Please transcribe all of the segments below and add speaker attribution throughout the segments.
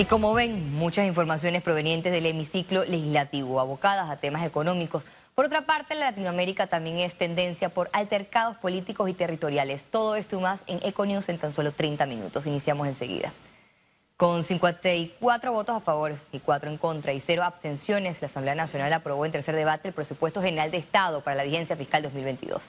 Speaker 1: Y como ven, muchas informaciones provenientes del hemiciclo legislativo, abocadas a temas económicos. Por otra parte, la Latinoamérica también es tendencia por altercados políticos y territoriales. Todo esto y más en Econews en tan solo 30 minutos. Iniciamos enseguida. Con 54 votos a favor y 4 en contra y 0 abstenciones, la Asamblea Nacional aprobó en tercer debate el presupuesto general de Estado para la vigencia fiscal 2022.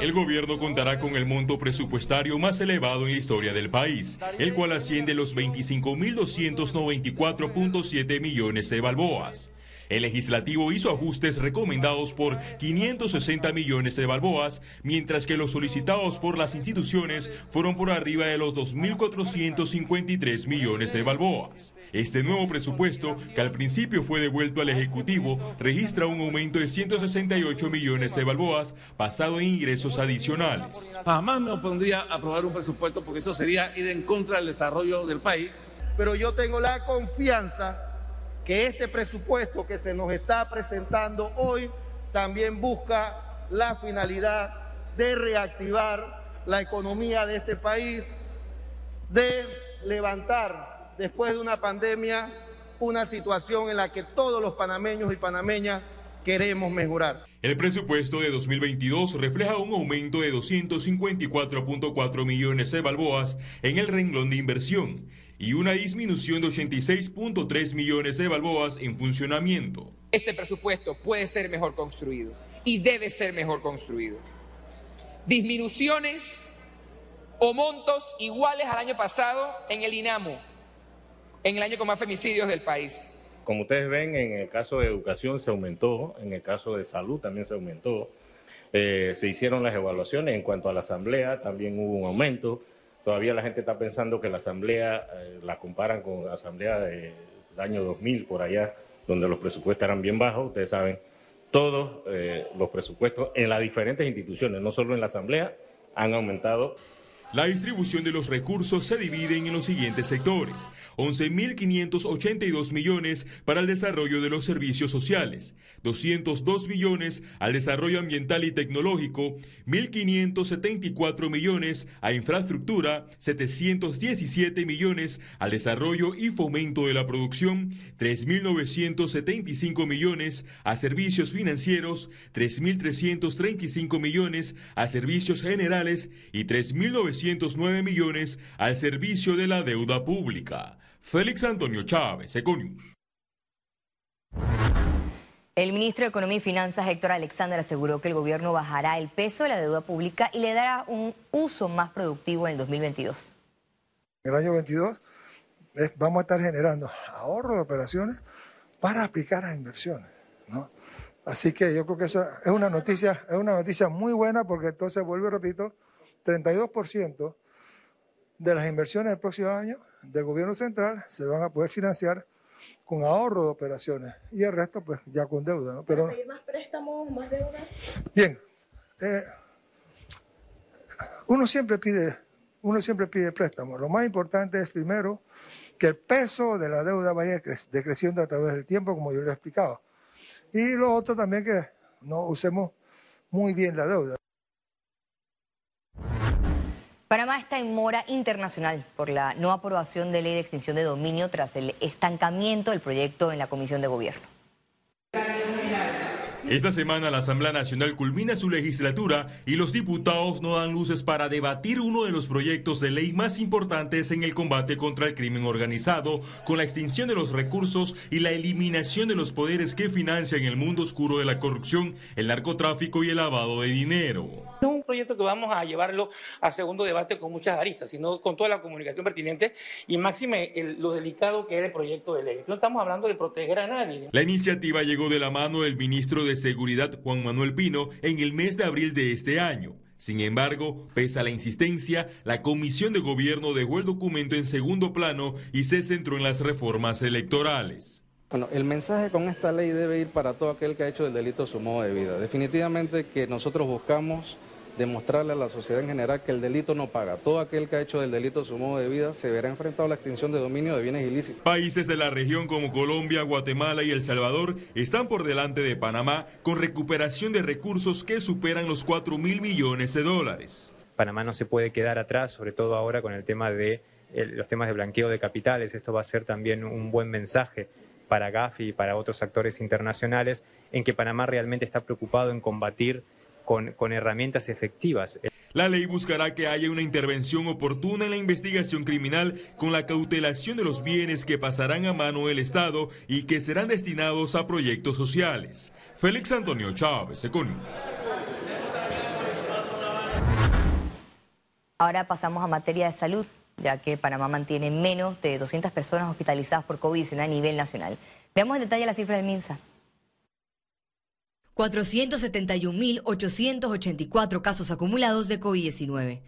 Speaker 2: El gobierno contará con el monto presupuestario más elevado en la historia del país, el cual asciende los 25.294.7 millones de balboas. El legislativo hizo ajustes recomendados por 560 millones de balboas, mientras que los solicitados por las instituciones fueron por arriba de los 2.453 millones de balboas. Este nuevo presupuesto, que al principio fue devuelto al Ejecutivo, registra un aumento de 168 millones de balboas basado en ingresos adicionales.
Speaker 3: Jamás me opondría a aprobar un presupuesto porque eso sería ir en contra del desarrollo del país.
Speaker 4: Pero yo tengo la confianza que este presupuesto que se nos está presentando hoy también busca la finalidad de reactivar la economía de este país, de levantar después de una pandemia una situación en la que todos los panameños y panameñas queremos mejorar.
Speaker 2: El presupuesto de 2022 refleja un aumento de 254.4 millones de balboas en el renglón de inversión y una disminución de 86.3 millones de balboas en funcionamiento.
Speaker 5: Este presupuesto puede ser mejor construido y debe ser mejor construido. Disminuciones o montos iguales al año pasado en el INAMO, en el año con más femicidios del país.
Speaker 6: Como ustedes ven, en el caso de educación se aumentó, en el caso de salud también se aumentó. Eh, se hicieron las evaluaciones en cuanto a la asamblea, también hubo un aumento. Todavía la gente está pensando que la asamblea eh, la comparan con la asamblea del año 2000 por allá, donde los presupuestos eran bien bajos. Ustedes saben, todos eh, los presupuestos en las diferentes instituciones, no solo en la asamblea, han aumentado
Speaker 2: la distribución de los recursos se divide en los siguientes sectores. 11.582 millones para el desarrollo de los servicios sociales, 202 millones al desarrollo ambiental y tecnológico, 1.574 millones a infraestructura, 717 millones al desarrollo y fomento de la producción, 3.975 millones a servicios financieros, 3.335 millones a servicios generales y 3.900 309 millones al servicio de la deuda pública. Félix Antonio Chávez, Econius.
Speaker 1: El ministro de Economía y Finanzas, Héctor Alexander, aseguró que el gobierno bajará el peso de la deuda pública y le dará un uso más productivo en el 2022.
Speaker 7: En el año 22 vamos a estar generando ahorro de operaciones para aplicar a inversiones. Así que yo creo que eso es una noticia, es una noticia muy buena porque entonces, vuelvo y repito, 32% de las inversiones del próximo año del gobierno central se van a poder financiar con ahorro de operaciones y el resto pues ya con deuda. ¿no?
Speaker 8: Pero, pedir más préstamos, más deuda?
Speaker 7: Bien, eh, uno siempre pide uno siempre pide préstamos. Lo más importante es primero que el peso de la deuda vaya decreciendo a través del tiempo, como yo le he explicado. Y lo otro también que no usemos muy bien la deuda.
Speaker 1: Panamá está en mora internacional por la no aprobación de ley de extinción de dominio tras el estancamiento del proyecto en la Comisión de Gobierno.
Speaker 2: Esta semana la Asamblea Nacional culmina su legislatura y los diputados no dan luces para debatir uno de los proyectos de ley más importantes en el combate contra el crimen organizado, con la extinción de los recursos y la eliminación de los poderes que financian el mundo oscuro de la corrupción, el narcotráfico y el lavado de dinero.
Speaker 9: No proyecto que vamos a llevarlo a segundo debate con muchas aristas, sino con toda la comunicación pertinente y máxime lo delicado que es el proyecto de ley. No estamos hablando de proteger a nadie.
Speaker 2: La iniciativa llegó de la mano del ministro de Seguridad Juan Manuel Pino en el mes de abril de este año. Sin embargo, pese a la insistencia, la Comisión de Gobierno dejó el documento en segundo plano y se centró en las reformas electorales.
Speaker 10: Bueno, el mensaje con esta ley debe ir para todo aquel que ha hecho el delito su modo de vida. Definitivamente que nosotros buscamos demostrarle a la sociedad en general que el delito no paga. Todo aquel que ha hecho del delito su modo de vida se verá enfrentado a la extinción de dominio de bienes ilícitos.
Speaker 2: Países de la región como Colombia, Guatemala y El Salvador están por delante de Panamá con recuperación de recursos que superan los 4 mil millones de dólares.
Speaker 11: Panamá no se puede quedar atrás, sobre todo ahora con el tema de los temas de blanqueo de capitales. Esto va a ser también un buen mensaje para Gafi y para otros actores internacionales en que Panamá realmente está preocupado en combatir con, con herramientas efectivas.
Speaker 2: La ley buscará que haya una intervención oportuna en la investigación criminal con la cautelación de los bienes que pasarán a mano del Estado y que serán destinados a proyectos sociales. Félix Antonio Chávez, Econius.
Speaker 1: Ahora pasamos a materia de salud, ya que Panamá mantiene menos de 200 personas hospitalizadas por COVID-19 a nivel nacional. Veamos en detalle la cifra del MINSA.
Speaker 12: 471.884 casos acumulados de COVID-19,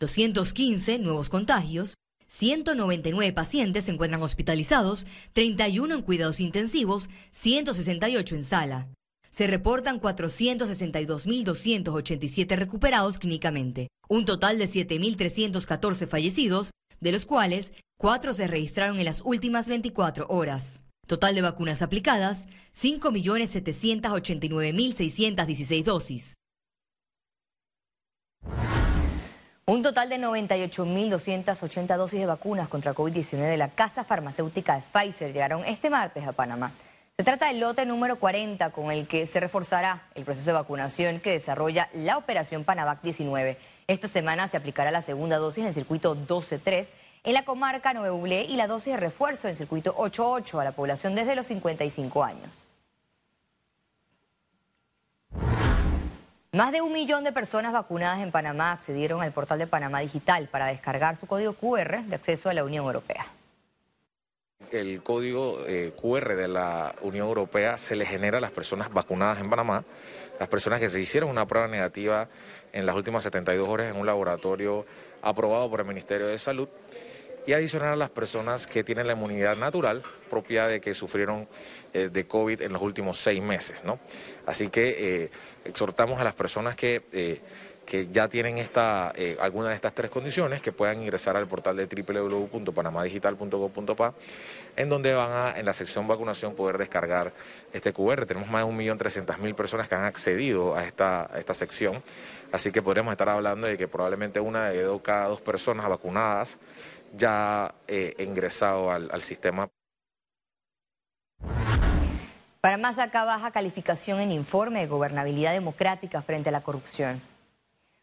Speaker 12: 215 nuevos contagios, 199 pacientes se encuentran hospitalizados, 31 en cuidados intensivos, 168 en sala. Se reportan 462.287 recuperados clínicamente, un total de 7.314 fallecidos, de los cuales 4 se registraron en las últimas 24 horas. Total de vacunas aplicadas, 5.789.616 dosis.
Speaker 1: Un total de 98.280 dosis de vacunas contra COVID-19 de la casa farmacéutica de Pfizer llegaron este martes a Panamá. Se trata del lote número 40 con el que se reforzará el proceso de vacunación que desarrolla la operación Panavac 19. Esta semana se aplicará la segunda dosis en el circuito 12-3 en la comarca Nuevo y la dosis de refuerzo en el circuito 88 a la población desde los 55 años. Más de un millón de personas vacunadas en Panamá accedieron al portal de Panamá Digital para descargar su código QR de acceso a la Unión Europea.
Speaker 13: El código eh, QR de la Unión Europea se le genera a las personas vacunadas en Panamá, las personas que se hicieron una prueba negativa en las últimas 72 horas en un laboratorio aprobado por el Ministerio de Salud y adicionar a las personas que tienen la inmunidad natural propia de que sufrieron eh, de COVID en los últimos seis meses. ¿no? Así que eh, exhortamos a las personas que, eh, que ya tienen esta, alguna de estas tres condiciones que puedan ingresar al portal de www.panamadigital.gov.pa en donde van a, en la sección vacunación, poder descargar este QR. Tenemos más de 1.300.000 personas que han accedido a esta, esta sección, así que podremos estar hablando de que probablemente una de cada dos personas vacunadas ya eh, ingresado al, al sistema.
Speaker 1: Para más acá baja calificación en informe de gobernabilidad democrática frente a la corrupción.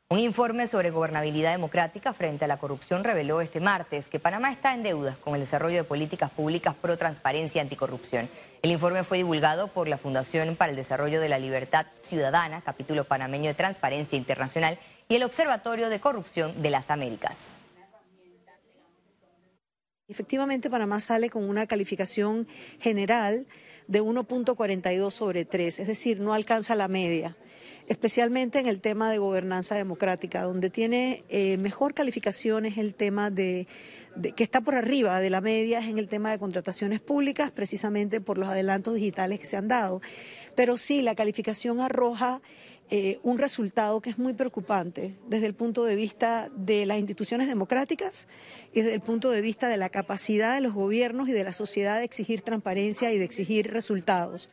Speaker 1: Un informe sobre gobernabilidad democrática frente a la corrupción reveló este martes que Panamá está en deuda con el desarrollo de políticas públicas pro transparencia y anticorrupción. El informe fue divulgado por la Fundación para el Desarrollo de la Libertad Ciudadana, capítulo panameño de Transparencia Internacional, y el Observatorio de Corrupción de las Américas.
Speaker 14: Efectivamente, Panamá sale con una calificación general de 1.42 sobre 3, es decir, no alcanza la media, especialmente en el tema de gobernanza democrática, donde tiene eh, mejor calificación es el tema de, que está por arriba de la media, es en el tema de contrataciones públicas, precisamente por los adelantos digitales que se han dado. Pero sí, la calificación arroja eh, un resultado que es muy preocupante desde el punto de vista de las instituciones democráticas y desde el punto de vista de la capacidad de los gobiernos y de la sociedad de exigir transparencia y de exigir resultados.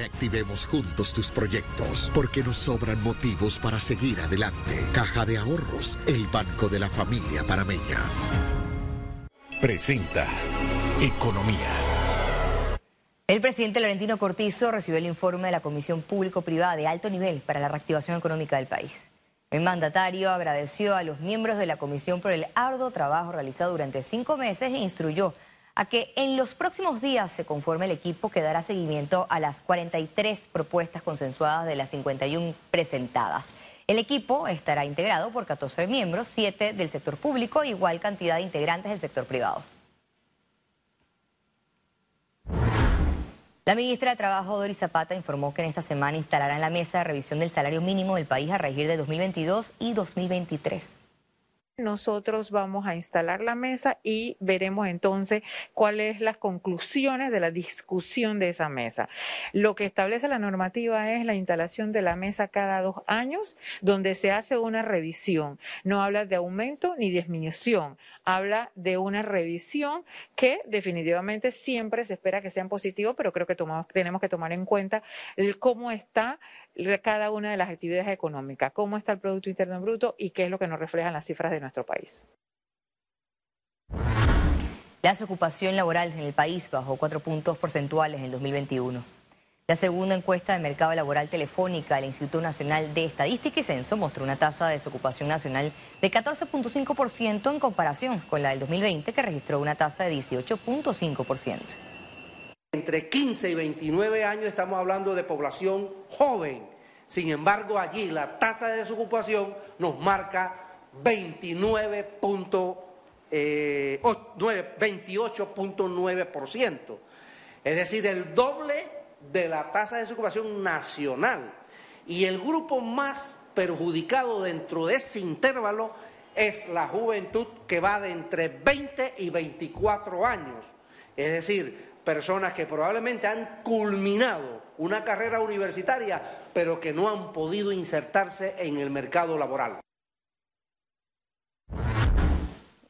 Speaker 15: Reactivemos juntos tus proyectos, porque nos sobran motivos para seguir adelante. Caja de Ahorros, el banco de la familia parameña.
Speaker 16: Presenta Economía.
Speaker 1: El presidente Laurentino Cortizo recibió el informe de la Comisión Público-Privada de alto nivel para la reactivación económica del país. El mandatario agradeció a los miembros de la comisión por el arduo trabajo realizado durante cinco meses e instruyó a que en los próximos días se conforme el equipo que dará seguimiento a las 43 propuestas consensuadas de las 51 presentadas. El equipo estará integrado por 14 miembros, 7 del sector público igual cantidad de integrantes del sector privado. La ministra de Trabajo, Doris Zapata, informó que en esta semana instalarán la mesa de revisión del salario mínimo del país a regir de 2022 y 2023
Speaker 17: nosotros vamos a instalar la mesa y veremos entonces cuáles las conclusiones de la discusión de esa mesa. Lo que establece la normativa es la instalación de la mesa cada dos años, donde se hace una revisión. No habla de aumento ni disminución, habla de una revisión que definitivamente siempre se espera que sean positivos, pero creo que tenemos que tomar en cuenta cómo está cada una de las actividades económicas, cómo está el Producto Interno Bruto y qué es lo que nos reflejan las cifras de nuestro país.
Speaker 1: La desocupación laboral en el país bajó cuatro puntos porcentuales en el 2021. La segunda encuesta de mercado laboral telefónica del Instituto Nacional de Estadística y Censo mostró una tasa de desocupación nacional de 14.5% en comparación con la del 2020 que registró una tasa de 18.5%.
Speaker 18: Entre 15 y 29 años estamos hablando de población joven. Sin embargo, allí la tasa de desocupación nos marca 28.9%. Eh, es decir, el doble de la tasa de desocupación nacional. Y el grupo más perjudicado dentro de ese intervalo es la juventud que va de entre 20 y 24 años. Es decir, personas que probablemente han culminado una carrera universitaria, pero que no han podido insertarse en el mercado laboral.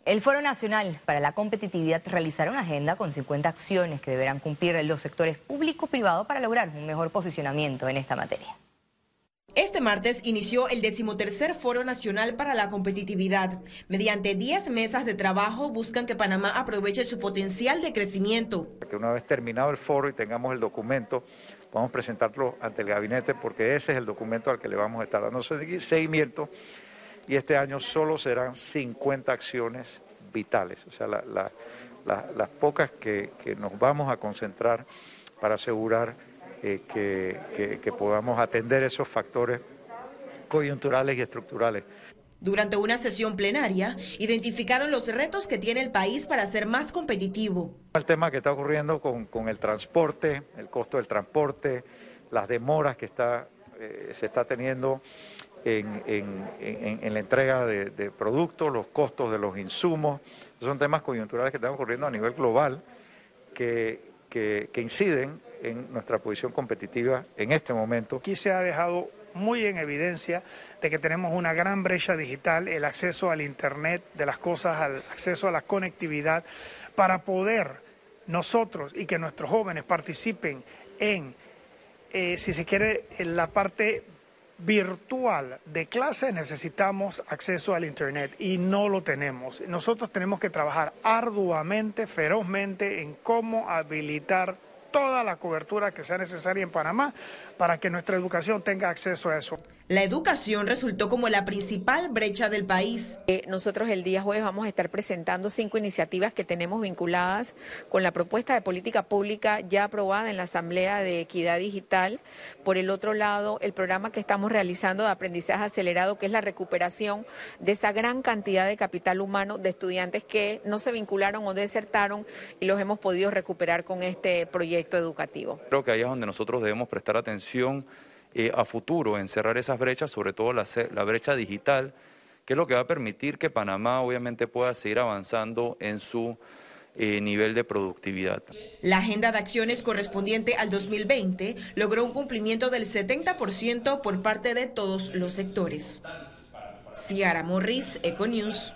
Speaker 1: El Foro Nacional para la Competitividad realizará una agenda con 50 acciones que deberán cumplir los sectores público-privado para lograr un mejor posicionamiento en esta materia.
Speaker 19: Este martes inició el decimotercer Foro Nacional para la Competitividad. Mediante 10 mesas de trabajo buscan que Panamá aproveche su potencial de crecimiento.
Speaker 20: Que una vez terminado el foro y tengamos el documento, vamos a presentarlo ante el gabinete porque ese es el documento al que le vamos a estar dando seguimiento y este año solo serán 50 acciones vitales, o sea, las pocas que, nos vamos a concentrar para asegurar eh, que podamos atender esos factores coyunturales y estructurales.
Speaker 19: Durante una sesión plenaria, identificaron los retos que tiene el país para ser más competitivo.
Speaker 20: El tema que está ocurriendo con, el transporte, el costo del transporte, las demoras que está, eh, se está teniendo en, la entrega de, productos, los costos de los insumos. son temas coyunturales que están ocurriendo a nivel global que, que, inciden en nuestra posición competitiva en este momento.
Speaker 21: Aquí se ha dejado muy en evidencia de que tenemos una gran brecha digital, el acceso al Internet de las cosas, al acceso a la conectividad, para poder nosotros y que nuestros jóvenes participen en, eh, si se quiere, en la parte virtual de clase necesitamos acceso al Internet y no lo tenemos. Nosotros tenemos que trabajar arduamente, ferozmente en cómo habilitar toda la cobertura que sea necesaria en Panamá para que nuestra educación tenga acceso a eso.
Speaker 19: La educación resultó como la principal brecha del país.
Speaker 17: Eh, nosotros el día jueves vamos a estar presentando cinco iniciativas que tenemos vinculadas con la propuesta de política pública ya aprobada en la Asamblea de Equidad Digital. Por el otro lado, el programa que estamos realizando de aprendizaje acelerado, que es la recuperación de esa gran cantidad de capital humano de estudiantes que no se vincularon o desertaron y los hemos podido recuperar con este proyecto educativo.
Speaker 22: Creo que ahí es donde nosotros debemos prestar atención eh, a futuro en cerrar esas brechas, sobre todo la, brecha digital, que es lo que va a permitir que Panamá obviamente pueda seguir avanzando en su eh, nivel de productividad.
Speaker 19: La agenda de acciones correspondiente al 2020 logró un cumplimiento del 70% por parte de todos los sectores. Ciara Morris, Econews.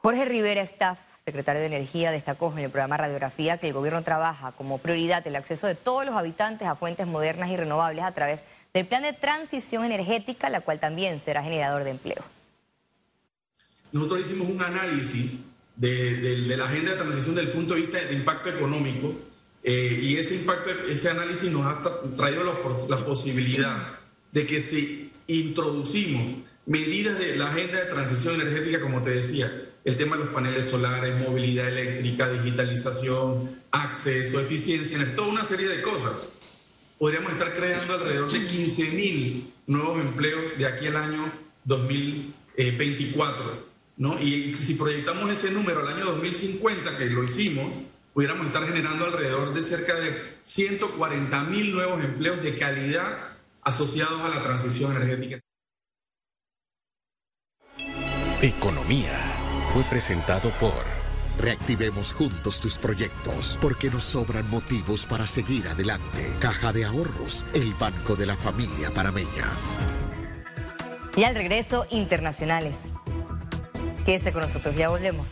Speaker 1: Jorge Rivera, staff secretario de Energía, destacó en el programa Radiografía que el gobierno trabaja como prioridad el acceso de todos los habitantes a fuentes modernas y renovables a través del plan de transición energética, la cual también será generador de empleo.
Speaker 23: Nosotros hicimos un análisis de, la agenda de transición desde el punto de vista de impacto económico eh, y ese impacto, ese análisis nos ha traído la, la posibilidad de que si introducimos medidas de la agenda de transición energética, como te decía, el tema de los paneles solares, movilidad eléctrica, digitalización, acceso, eficiencia, toda una serie de cosas. Podríamos estar creando alrededor de 15 mil nuevos empleos de aquí al año 2024. ¿no? Y si proyectamos ese número al año 2050, que lo hicimos, pudiéramos estar generando alrededor de cerca de 140 mil nuevos empleos de calidad asociados a la transición energética.
Speaker 16: Economía fue presentado por...
Speaker 15: Reactivemos juntos tus proyectos, porque nos sobran motivos para seguir adelante. Caja de Ahorros, el banco de la familia parameña.
Speaker 1: Y al regreso, internacionales. Quédese con nosotros, ya volvemos.